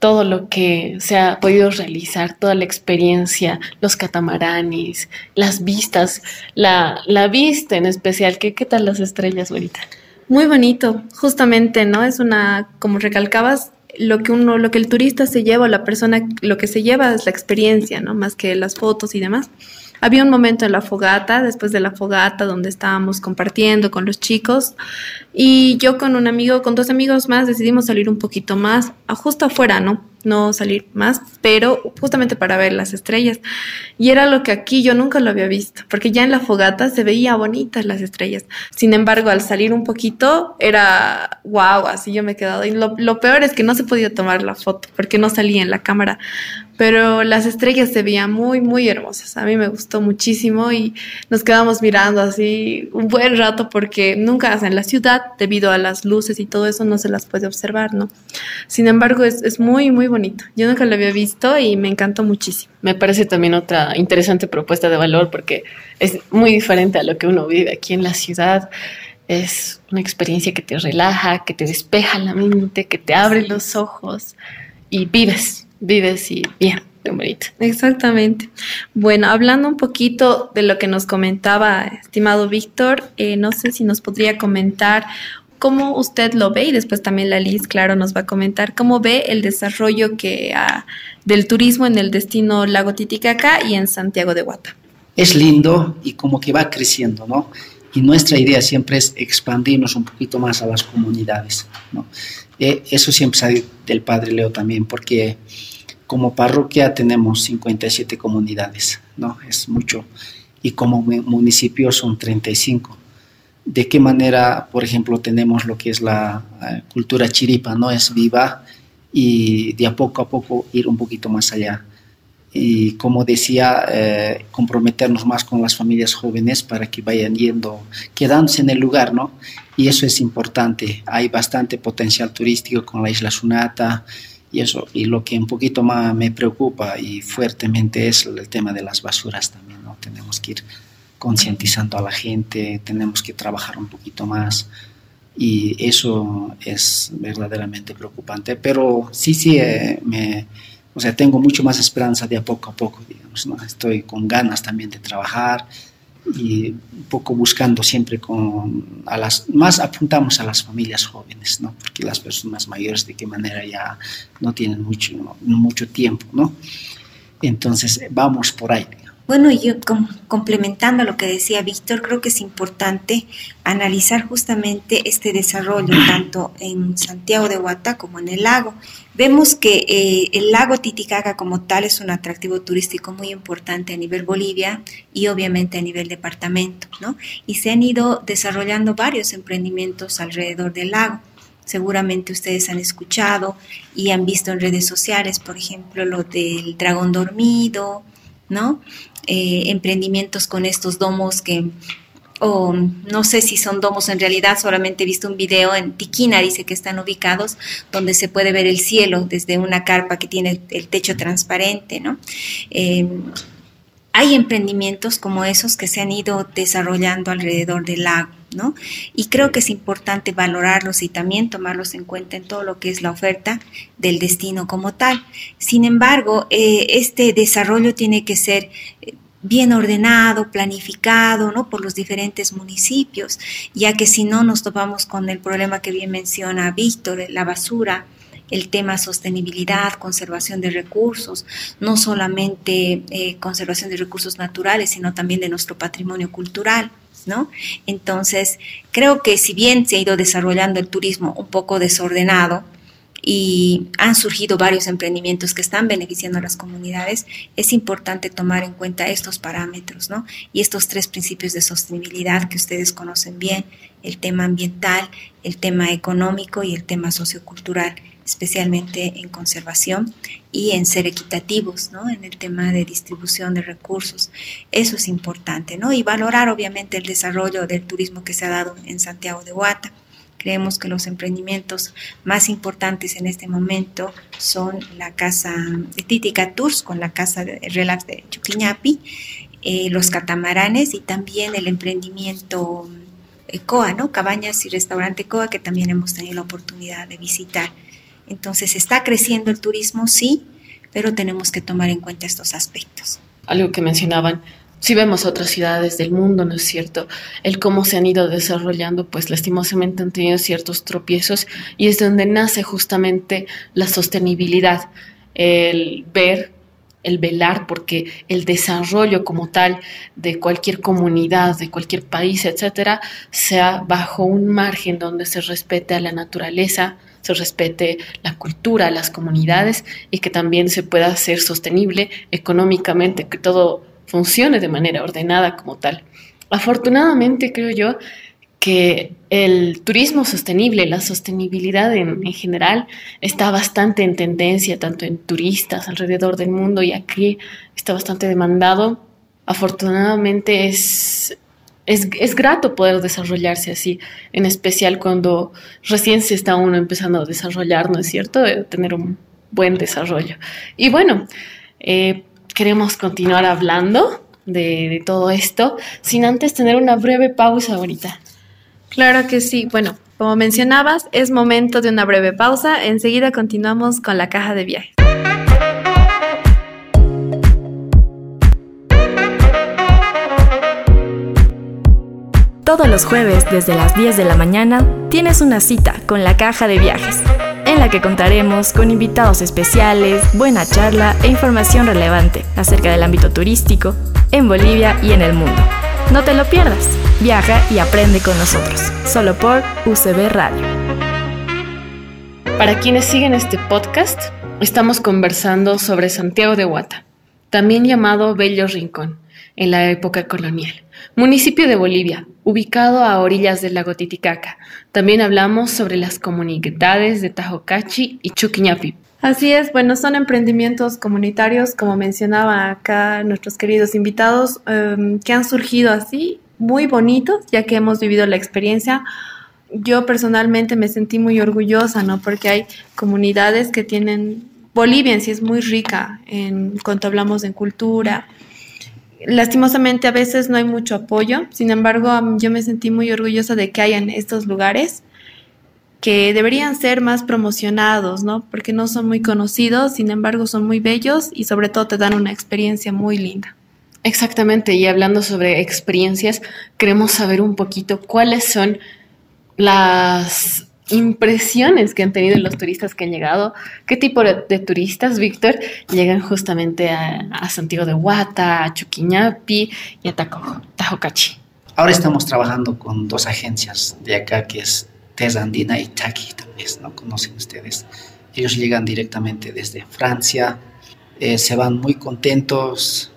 todo lo que se ha podido realizar, toda la experiencia, los catamaranes, las vistas, la, la vista en especial. ¿Qué, ¿Qué tal las estrellas, ahorita? Muy bonito, justamente, ¿no? Es una, como recalcabas, lo que uno, lo que el turista se lleva, la persona, lo que se lleva es la experiencia, ¿no? Más que las fotos y demás. Había un momento en la fogata, después de la fogata, donde estábamos compartiendo con los chicos y yo con un amigo, con dos amigos más, decidimos salir un poquito más, justo afuera, ¿no? no salir más, pero justamente para ver las estrellas. Y era lo que aquí yo nunca lo había visto, porque ya en la fogata se veía bonitas las estrellas. Sin embargo, al salir un poquito, era wow, así yo me he quedado. Y lo, lo peor es que no se podía tomar la foto, porque no salía en la cámara pero las estrellas se veían muy, muy hermosas. A mí me gustó muchísimo y nos quedamos mirando así un buen rato porque nunca en la ciudad, debido a las luces y todo eso, no se las puede observar, ¿no? Sin embargo, es, es muy, muy bonito. Yo nunca lo había visto y me encantó muchísimo. Me parece también otra interesante propuesta de valor porque es muy diferente a lo que uno vive aquí en la ciudad. Es una experiencia que te relaja, que te despeja la mente, que te abre los ojos y vives vives y bien, bonito. Exactamente. Bueno, hablando un poquito de lo que nos comentaba, estimado Víctor, eh, no sé si nos podría comentar cómo usted lo ve y después también la Liz, claro, nos va a comentar cómo ve el desarrollo que del turismo en el destino Lago Titicaca y en Santiago de Guata. Es lindo y como que va creciendo, ¿no? Y nuestra idea siempre es expandirnos un poquito más a las comunidades, ¿no? Eh, eso siempre sale del Padre Leo también, porque como parroquia tenemos 57 comunidades, ¿no? Es mucho. Y como municipio son 35. ¿De qué manera, por ejemplo, tenemos lo que es la cultura chiripa, ¿no? Es viva y de a poco a poco ir un poquito más allá. Y como decía, eh, comprometernos más con las familias jóvenes para que vayan yendo, quedándose en el lugar, ¿no? Y eso es importante. Hay bastante potencial turístico con la isla Sunata, y eso, y lo que un poquito más me preocupa y fuertemente es el tema de las basuras también, ¿no? Tenemos que ir concientizando a la gente, tenemos que trabajar un poquito más y eso es verdaderamente preocupante, pero sí, sí, eh, me, o sea, tengo mucho más esperanza de a poco a poco, digamos. Estoy con ganas también de trabajar, y un poco buscando siempre con a las más apuntamos a las familias jóvenes no porque las personas mayores de qué manera ya no tienen mucho mucho tiempo no entonces vamos por ahí bueno, yo complementando lo que decía Víctor, creo que es importante analizar justamente este desarrollo tanto en Santiago de Huata como en el lago. Vemos que eh, el lago Titicaca como tal es un atractivo turístico muy importante a nivel Bolivia y obviamente a nivel departamento, ¿no? Y se han ido desarrollando varios emprendimientos alrededor del lago seguramente ustedes han escuchado y han visto en redes sociales, por ejemplo, lo del dragón dormido, ¿no? Eh, emprendimientos con estos domos que, o no sé si son domos en realidad, solamente he visto un video en Tiquina, dice que están ubicados, donde se puede ver el cielo desde una carpa que tiene el techo transparente, ¿no? Eh, hay emprendimientos como esos que se han ido desarrollando alrededor del lago, ¿no? Y creo que es importante valorarlos y también tomarlos en cuenta en todo lo que es la oferta del destino como tal. Sin embargo, eh, este desarrollo tiene que ser eh, bien ordenado, planificado, ¿no? Por los diferentes municipios, ya que si no nos topamos con el problema que bien menciona Víctor, la basura, el tema sostenibilidad, conservación de recursos, no solamente eh, conservación de recursos naturales, sino también de nuestro patrimonio cultural. ¿No? Entonces, creo que si bien se ha ido desarrollando el turismo un poco desordenado, y han surgido varios emprendimientos que están beneficiando a las comunidades, es importante tomar en cuenta estos parámetros, ¿no? Y estos tres principios de sostenibilidad que ustedes conocen bien, el tema ambiental, el tema económico y el tema sociocultural, especialmente en conservación y en ser equitativos, ¿no? En el tema de distribución de recursos. Eso es importante, ¿no? Y valorar obviamente el desarrollo del turismo que se ha dado en Santiago de Huata Creemos que los emprendimientos más importantes en este momento son la casa de Titica Tours con la casa de relax de Chuquiñapi, eh, los catamaranes y también el emprendimiento eh, COA, ¿no? Cabañas y restaurante COA que también hemos tenido la oportunidad de visitar. Entonces está creciendo el turismo, sí, pero tenemos que tomar en cuenta estos aspectos. Algo que mencionaban, si vemos otras ciudades del mundo, ¿no es cierto? El cómo se han ido desarrollando, pues lastimosamente han tenido ciertos tropiezos y es donde nace justamente la sostenibilidad, el ver, el velar, porque el desarrollo como tal de cualquier comunidad, de cualquier país, etcétera, sea bajo un margen donde se respete a la naturaleza, se respete la cultura, las comunidades y que también se pueda ser sostenible económicamente, que todo funcione de manera ordenada como tal. Afortunadamente creo yo que el turismo sostenible, la sostenibilidad en, general, está bastante en tendencia, tanto en turistas alrededor del mundo y aquí está bastante demandado. Afortunadamente es, es, es, grato poder desarrollarse así, en especial cuando recién se está uno empezando a desarrollar, ¿no es cierto? De tener un buen desarrollo. Y bueno, eh, queremos continuar hablando de, todo esto, sin antes tener una breve pausa ahorita. Claro que sí. Bueno, como mencionabas, es momento de una breve pausa. Enseguida continuamos con la caja de viajes. Todos los jueves desde las 10 de la mañana tienes una cita con la caja de viajes en la que contaremos con invitados especiales, buena charla e información relevante acerca del ámbito turístico en Bolivia y en el mundo. No te lo pierdas, viaja y aprende con nosotros, solo por UCB Radio. Para quienes siguen este podcast, estamos conversando sobre Santiago de Huata, también llamado Bello Rincón, en la época colonial municipio de Bolivia, ubicado a orillas del lago Titicaca. También hablamos sobre las comunidades de Tajocachi y Chuquiñapi. Así es, bueno, son emprendimientos comunitarios, como mencionaba acá nuestros queridos invitados, em, que han surgido así, muy bonitos, ya que hemos vivido la experiencia. Yo personalmente me sentí muy orgullosa, ¿no? Porque hay comunidades que tienen, Bolivia en sí es muy rica en cuanto hablamos de cultura, lastimosamente a veces no hay mucho apoyo, sin embargo yo me sentí muy orgullosa de que hayan estos lugares que deberían ser más promocionados, ¿no? Porque no son muy conocidos, sin embargo son muy bellos y sobre todo te dan una experiencia muy linda. Exactamente, y hablando sobre experiencias, queremos saber un poquito cuáles son las impresiones que han tenido los turistas que han llegado. ¿Qué tipo de, turistas, Víctor, llegan justamente a, Santiago de Huata, a Chuquiñapi y a Tajocachi? Ahora estamos trabajando con dos agencias de acá, que es Andina y Taki, tal vez, ¿no? Conocen ustedes. Ellos llegan directamente desde Francia, eh, se van muy contentos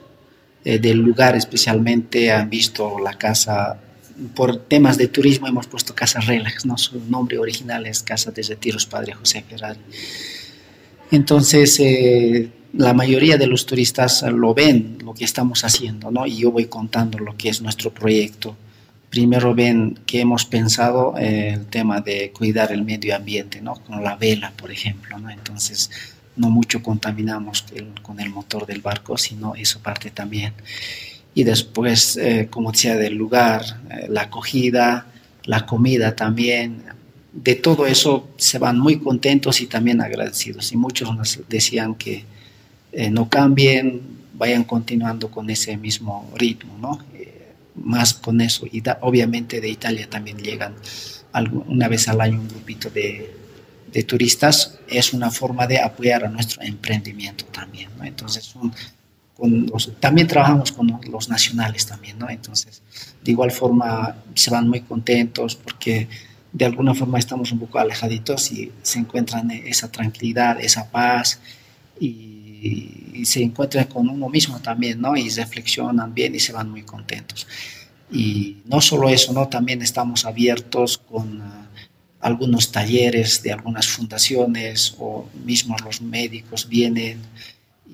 eh, del lugar, especialmente han visto la casa por temas de turismo hemos puesto Casa Relax, ¿no? Su nombre original es Casa de Retiros Padre José Ferrari. Entonces, eh, la mayoría de los turistas lo ven, lo que estamos haciendo, ¿no? Y yo voy contando lo que es nuestro proyecto. Primero ven que hemos pensado eh, el tema de cuidar el medio ambiente, ¿no? Con la vela, por ejemplo, ¿no? Entonces, no mucho contaminamos con el motor del barco, sino eso parte también y después, eh, como decía, del lugar, eh, la acogida, la comida también. De todo eso se van muy contentos y también agradecidos. Y muchos nos decían que eh, no cambien, vayan continuando con ese mismo ritmo, ¿no? más con eso. Y obviamente de Italia también llegan una vez al año un grupito de, de turistas es una forma de apoyar a nuestro emprendimiento también, ¿no? Entonces, también trabajamos con los nacionales también, ¿no? Entonces, de igual forma se van muy contentos porque de alguna forma estamos un poco alejaditos y se encuentran esa tranquilidad, esa paz y, se encuentran con uno mismo también, ¿no? Y reflexionan bien y se van muy contentos. Y no solo eso, ¿no? También estamos abiertos con uh, algunos talleres de algunas fundaciones o mismos los médicos vienen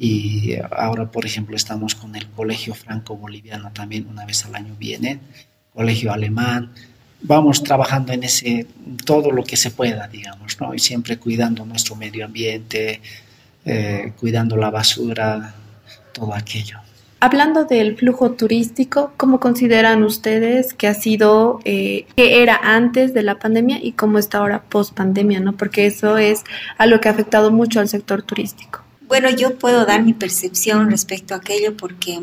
y ahora, por ejemplo, estamos con el Colegio Franco-Boliviano también, una vez al año vienen, Colegio Alemán, vamos trabajando en ese, todo lo que se pueda, digamos, ¿no? Y siempre cuidando nuestro medio ambiente, eh, cuidando la basura, todo aquello. Hablando del flujo turístico, ¿cómo consideran ustedes que ha sido, eh, que era antes de la pandemia y cómo está ahora post pandemia, ¿no? Porque eso es algo que ha afectado mucho al sector turístico. Bueno, yo puedo dar mi percepción respecto a aquello porque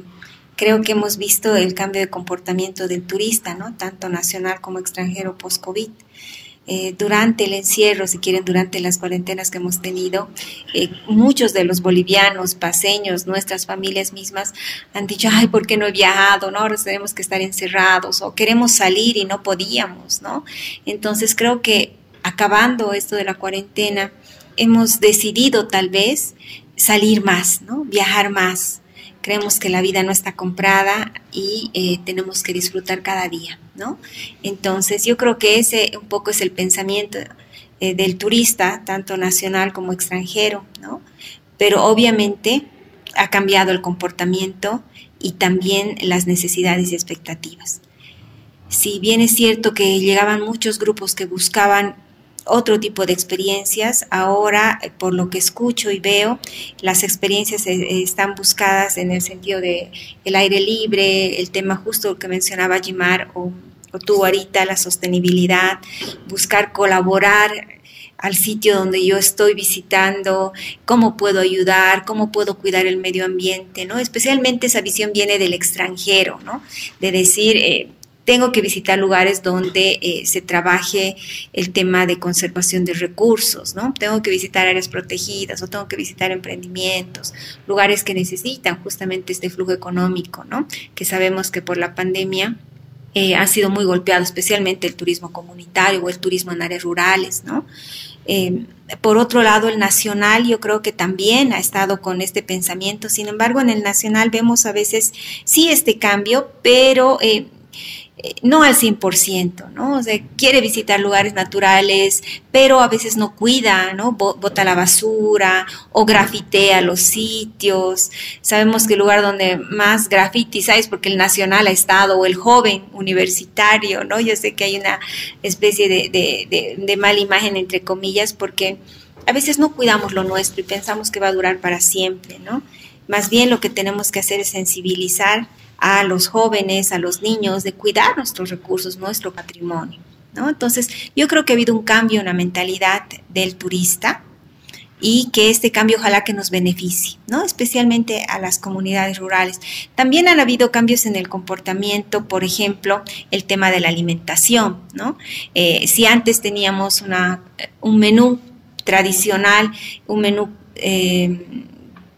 creo que hemos visto el cambio de comportamiento del turista, ¿no? Tanto nacional como extranjero post-COVID. Eh, durante el encierro, si quieren, durante las cuarentenas que hemos tenido, eh, muchos de los bolivianos, paseños, nuestras familias mismas han dicho, ay, ¿por qué no he viajado? ¿no? Ahora tenemos que estar encerrados o queremos salir y no podíamos, ¿no? Entonces creo que acabando esto de la cuarentena, hemos decidido tal vez salir más, ¿no? Viajar más, creemos que la vida no está comprada y eh, tenemos que disfrutar cada día, ¿no? Entonces yo creo que ese un poco es el pensamiento eh, del turista, tanto nacional como extranjero, ¿no? Pero obviamente ha cambiado el comportamiento y también las necesidades y expectativas. Si bien es cierto que llegaban muchos grupos que buscaban otro tipo de experiencias. Ahora, eh, por lo que escucho y veo, las experiencias eh, están buscadas en el sentido de el aire libre, el tema justo que mencionaba Jimar o, tú ahorita, la sostenibilidad, buscar colaborar al sitio donde yo estoy visitando, cómo puedo ayudar, cómo puedo cuidar el medio ambiente, ¿no? Especialmente esa visión viene del extranjero, ¿no? De decir, eh, tengo que visitar lugares donde eh, se trabaje el tema de conservación de recursos, ¿no? Tengo que visitar áreas protegidas o tengo que visitar emprendimientos, lugares que necesitan justamente este flujo económico, ¿no? Que sabemos que por la pandemia eh, ha sido muy golpeado, especialmente el turismo comunitario o el turismo en áreas rurales, ¿no? Eh, por otro lado, el nacional yo creo que también ha estado con este pensamiento. Sin embargo, en el nacional vemos a veces sí este cambio, pero eh, no al 100%, ¿no? O sea, quiere visitar lugares naturales, pero a veces no cuida, ¿no? Bota la basura o grafitea los sitios. Sabemos que el lugar donde más grafitis hay es porque el nacional ha estado, o el joven universitario, ¿no? Yo sé que hay una especie de, de, de mala imagen, entre comillas, porque a veces no cuidamos lo nuestro y pensamos que va a durar para siempre, ¿no? Más bien lo que tenemos que hacer es sensibilizar a los jóvenes, a los niños, de cuidar nuestros recursos, nuestro patrimonio. ¿no? Entonces, yo creo que ha habido un cambio en la mentalidad del turista y que este cambio ojalá que nos beneficie, ¿no? especialmente a las comunidades rurales. También han habido cambios en el comportamiento, por ejemplo, el tema de la alimentación. ¿no? Eh, si antes teníamos una, un menú tradicional, un menú eh,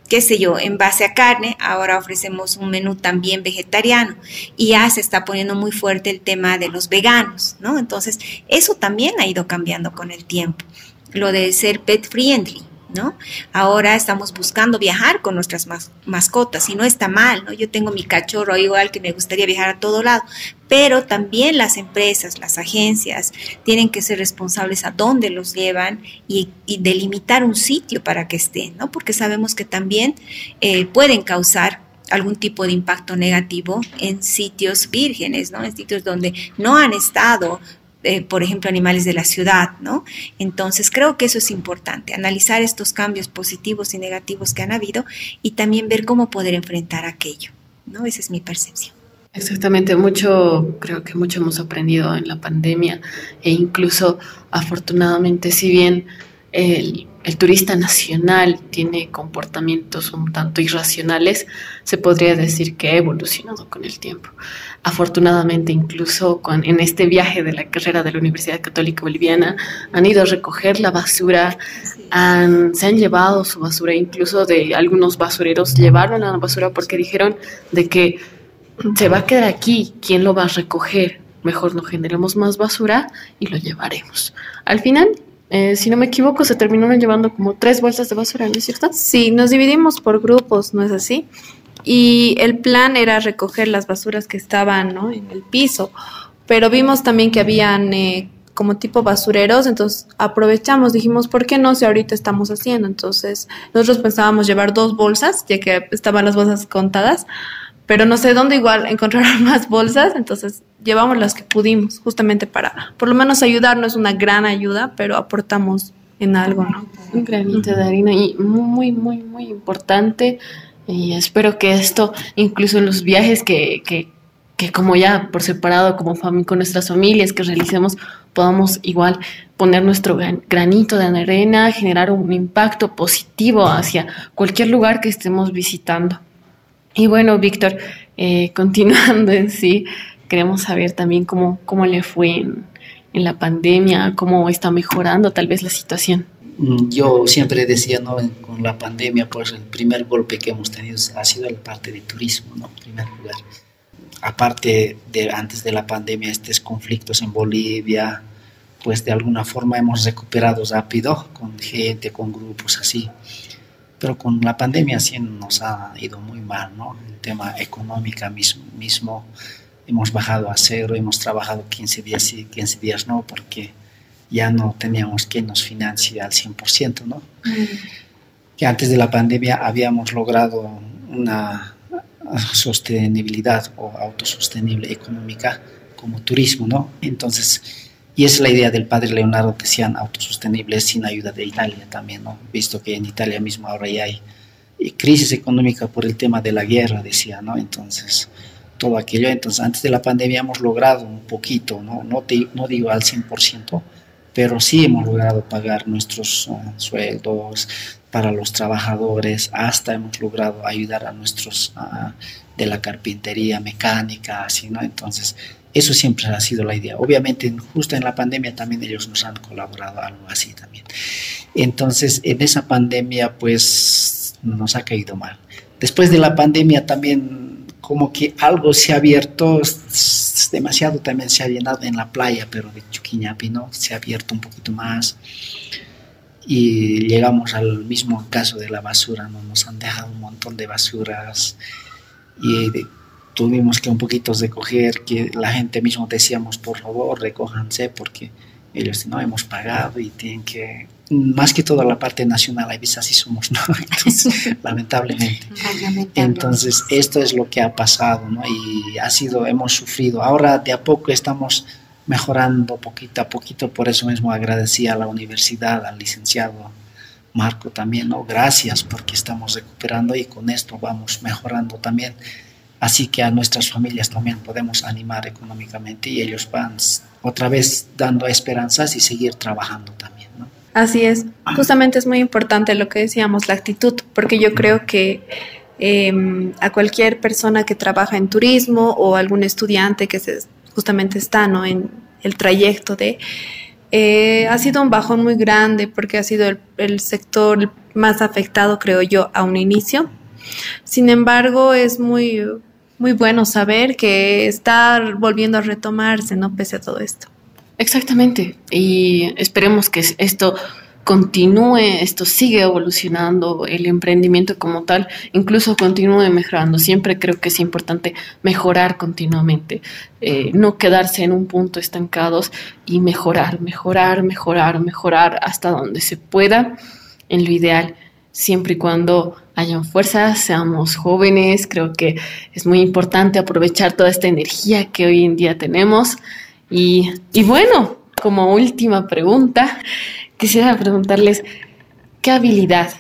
qué sé yo, en base a carne, ahora ofrecemos un menú también vegetariano y ya se está poniendo muy fuerte el tema de los veganos, ¿no? Entonces, eso también ha ido cambiando con el tiempo, lo de ser pet friendly. ¿No? Ahora estamos buscando viajar con nuestras mascotas y no está mal, ¿no? Yo tengo mi cachorro igual que me gustaría viajar a todo lado, pero también las empresas, las agencias tienen que ser responsables a dónde los llevan y, delimitar un sitio para que estén, ¿no? Porque sabemos que también eh, pueden causar algún tipo de impacto negativo en sitios vírgenes, ¿no? En sitios donde no han estado eh, por ejemplo, animales de la ciudad, ¿no? Entonces, creo que eso es importante, analizar estos cambios positivos y negativos que han habido y también ver cómo poder enfrentar aquello, ¿no? Esa es mi percepción. Exactamente, mucho, creo que mucho hemos aprendido en la pandemia e incluso afortunadamente, si bien el, el turista nacional tiene comportamientos un tanto irracionales, se podría decir que ha evolucionado con el tiempo. Afortunadamente, incluso con, en este viaje de la carrera de la Universidad Católica Boliviana, han ido a recoger la basura, se han llevado su basura, incluso de algunos basureros llevaron la basura porque dijeron de que se va a quedar aquí, ¿quién lo va a recoger? Mejor no generemos más basura y lo llevaremos. Al final eh, si no me equivoco, se terminaron llevando como tres bolsas de basura, ¿no es cierto? Sí, nos dividimos por grupos, ¿no es así? Y el plan era recoger las basuras que estaban ¿no? en el piso, pero vimos también que habían eh, como tipo basureros, entonces aprovechamos, dijimos, ¿por qué no si ahorita estamos haciendo? Entonces nosotros pensábamos llevar dos bolsas, ya que estaban las bolsas contadas, pero no sé dónde igual encontrar más bolsas, entonces llevamos las que pudimos, justamente para por lo menos ayudar, no es una gran ayuda, pero aportamos en algo, ¿no? Un granito de harina y muy, muy, muy importante. Y espero que esto, incluso en los viajes que, que, que como ya por separado, como con nuestras familias que realicemos, podamos igual poner nuestro granito de arena, generar un impacto positivo hacia cualquier lugar que estemos visitando. Y bueno, Víctor, eh, continuando en sí, queremos saber también cómo, cómo le fue en, la pandemia, cómo está mejorando tal vez la situación. Yo siempre decía, ¿no? Con la pandemia, pues el primer golpe que hemos tenido ha sido la parte de turismo, ¿no? En primer lugar. Aparte de antes de la pandemia, estos conflictos en Bolivia, pues de alguna forma hemos recuperado rápido con gente, con grupos así pero con la pandemia sí nos ha ido muy mal, ¿no? El tema económico mismo, mismo hemos bajado a cero, hemos trabajado 15 días y 15 días no, porque ya no teníamos quien nos financie al 100%, ¿no? Mm. Que antes de la pandemia habíamos logrado una sostenibilidad o autosostenible económica como turismo, ¿no? Entonces, y es la idea del padre Leonardo que sean autosostenibles sin ayuda de Italia también, ¿no? Visto que en Italia mismo ahora ya hay eh, crisis económica por el tema de la guerra, decía, ¿no? Entonces, todo aquello. Entonces, antes de la pandemia hemos logrado un poquito, ¿no? No, no digo al 100%, pero sí hemos logrado pagar nuestros uh, sueldos para los trabajadores, hasta hemos logrado ayudar a nuestros uh, de la carpintería mecánica, así, ¿no? Entonces, eso siempre ha sido la idea. Obviamente, justo en la pandemia también ellos nos han colaborado algo así también. Entonces, en esa pandemia, pues, nos ha caído mal. Después de la pandemia también, como que algo se ha abierto, demasiado también se ha llenado en la playa, pero de Chuquiñapi, ¿no? Se ha abierto un poquito más. Y llegamos al mismo caso de la basura, ¿no? Nos han dejado un montón de basuras y de, tuvimos que un poquito recoger, que la gente mismo decíamos, por favor, recójanse porque ellos no hemos pagado y tienen que, más que toda la parte nacional, a veces así somos, ¿no? lamentablemente. Entonces, esto es lo que ha pasado, ¿no? Y ha sido, hemos sufrido. Ahora de a poco estamos mejorando poquito a poquito, por eso mismo agradecí a la universidad, al licenciado Marco también, ¿no? Gracias porque estamos recuperando y con esto vamos mejorando también Así que a nuestras familias también podemos animar económicamente y ellos van otra vez dando esperanzas y seguir trabajando también. Así es, justamente es muy importante lo que decíamos, la actitud, porque yo creo que em, a cualquier persona que trabaja en turismo o algún estudiante que se, justamente está ¿no? en el trayecto de... Eh, ha sido un bajón muy grande porque ha sido el, el sector más afectado, creo yo, a un inicio. Sin embargo, es muy muy bueno saber que está volviendo a retomarse, ¿no? Pese a todo esto. Exactamente. Y esperemos que esto continúe, esto sigue evolucionando, el emprendimiento como tal, incluso continúe mejorando. Siempre creo que es importante mejorar continuamente, eh, no quedarse en un punto estancados y mejorar, mejorar, mejorar, mejorar hasta donde se pueda, en lo ideal, siempre y cuando hayan fuerzas, seamos jóvenes, creo que es muy importante aprovechar toda esta energía que hoy en día tenemos. Y, bueno, como última pregunta, quisiera preguntarles, ¿qué habilidad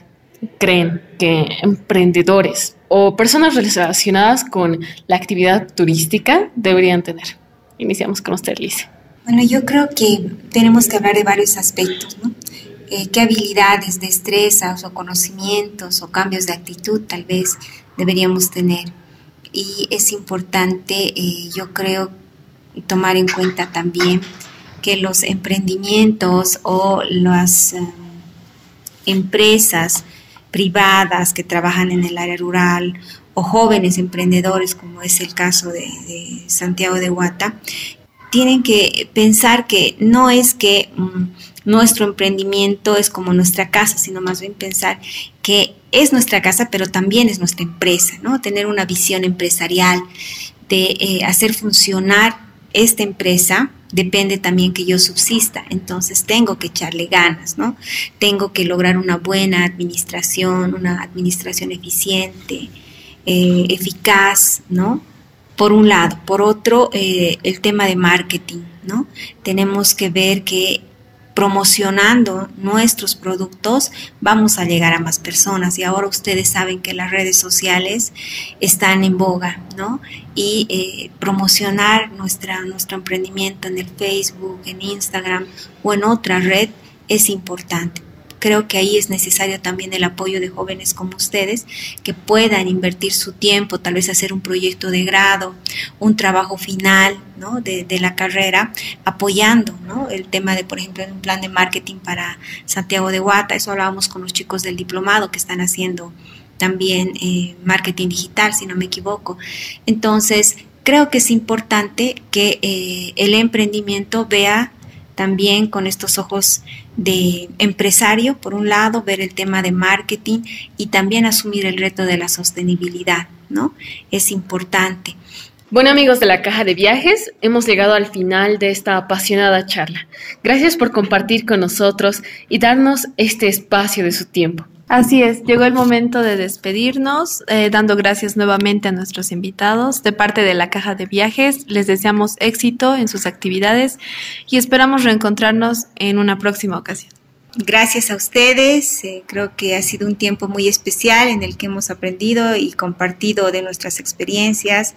creen que emprendedores o personas relacionadas con la actividad turística deberían tener? Iniciamos con usted, Liz. Bueno, yo creo que tenemos que hablar de varios aspectos, ¿no? eh, qué habilidades, destrezas o conocimientos o cambios de actitud tal vez deberíamos tener. Y es importante, eh, yo creo, tomar en cuenta también que los emprendimientos o las eh, empresas privadas que trabajan en el área rural o jóvenes emprendedores, como es el caso de, Santiago de Guata, tienen que pensar que no es que mm, nuestro emprendimiento es como nuestra casa, sino más bien pensar que es nuestra casa, pero también es nuestra empresa, ¿no? Tener una visión empresarial de eh, hacer funcionar esta empresa depende también que yo subsista, entonces tengo que echarle ganas, ¿no? Tengo que lograr una buena administración, una administración eficiente, eh, eficaz, ¿no? por un lado. Por otro, eh, el tema de marketing, ¿no? Tenemos que ver que promocionando nuestros productos vamos a llegar a más personas y ahora ustedes saben que las redes sociales están en boga, ¿no? Y eh, promocionar nuestra, nuestro emprendimiento en el Facebook, en Instagram o en otra red es importante creo que ahí es necesario también el apoyo de jóvenes como ustedes que puedan invertir su tiempo, tal vez hacer un proyecto de grado, un trabajo final ¿no? de, la carrera, apoyando ¿no? el tema de, por ejemplo, un plan de marketing para Santiago de Guata, eso hablábamos con los chicos del diplomado que están haciendo también eh, marketing digital, si no me equivoco. Entonces, creo que es importante que eh, el emprendimiento vea también con estos ojos de empresario, por un lado, ver el tema de marketing y también asumir el reto de la sostenibilidad, ¿no? Es importante. Bueno amigos de la caja de viajes, hemos llegado al final de esta apasionada charla. Gracias por compartir con nosotros y darnos este espacio de su tiempo. Así es, llegó el momento de despedirnos, eh, dando gracias nuevamente a nuestros invitados. De parte de la Caja de Viajes, les deseamos éxito en sus actividades y esperamos reencontrarnos en una próxima ocasión. Gracias a ustedes, eh, creo que ha sido un tiempo muy especial en el que hemos aprendido y compartido de nuestras experiencias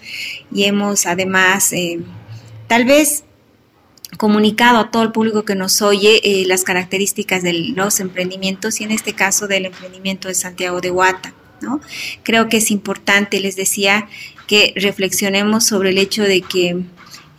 y hemos además eh, tal vez comunicado a todo el público que nos oye eh, las características de los emprendimientos y en este caso del emprendimiento de Santiago de Guata. ¿no? Creo que es importante, les decía, que reflexionemos sobre el hecho de que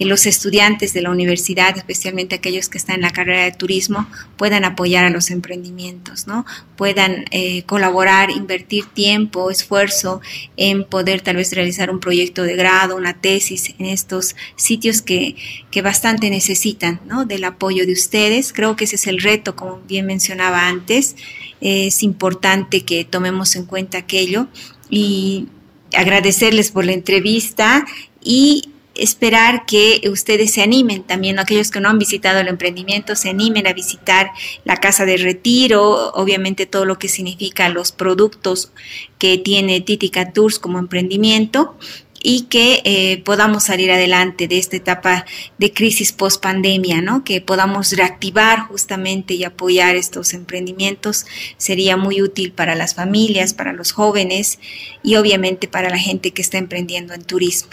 los estudiantes de la universidad, especialmente aquellos que están en la carrera de turismo, puedan apoyar a los emprendimientos, ¿no? Puedan eh, colaborar, invertir tiempo, esfuerzo en poder tal vez realizar un proyecto de grado, una tesis en estos sitios que, que bastante necesitan, ¿no? Del apoyo de ustedes. Creo que ese es el reto, como bien mencionaba antes. Es importante que tomemos en cuenta aquello y agradecerles por la entrevista y esperar que ustedes se animen también, aquellos que no han visitado el emprendimiento, se animen a visitar la casa de retiro, obviamente todo lo que significa los productos que tiene Titica Tours como emprendimiento y que eh, podamos salir adelante de esta etapa de crisis post pandemia, ¿no? Que podamos reactivar justamente y apoyar estos emprendimientos sería muy útil para las familias, para los jóvenes y obviamente para la gente que está emprendiendo en turismo.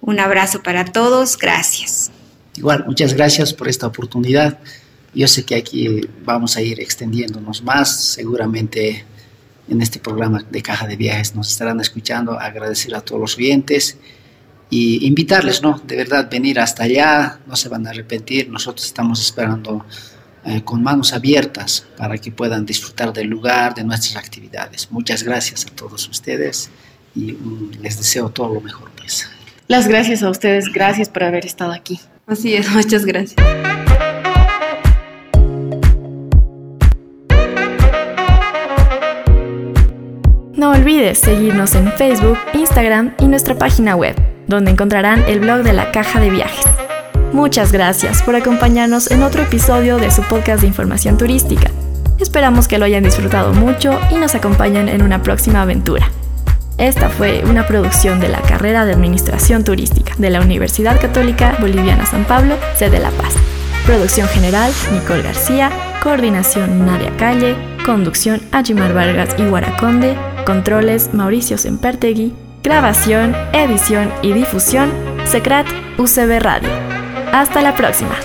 Un abrazo para todos, gracias. Igual, muchas gracias por esta oportunidad. Yo sé que aquí vamos a ir extendiéndonos más, seguramente en este programa de Caja de Viajes nos estarán escuchando, agradecer a todos los oyentes y invitarles, ¿no? De verdad, venir hasta allá, no se van a arrepentir, nosotros estamos esperando eh, con manos abiertas para que puedan disfrutar del lugar, de nuestras actividades. Muchas gracias a todos ustedes y mm, les deseo todo lo mejor, pues. Las gracias a ustedes, gracias por haber estado aquí. Así es, muchas gracias. No olvides seguirnos en Facebook, Instagram y nuestra página web, donde encontrarán el blog de la caja de viajes. Muchas gracias por acompañarnos en otro episodio de su podcast de información turística. Esperamos que lo hayan disfrutado mucho y nos acompañen en una próxima aventura. Esta fue una producción de la carrera de Administración Turística de la Universidad Católica Boliviana San Pablo, sede La Paz. Producción general, Nicole García. Coordinación, Nadia Calle. Conducción, Ajimar Vargas y Guaraconde. Controles, Mauricio Sempertegui. Grabación, edición y difusión, Secret UCB Radio. Hasta la próxima.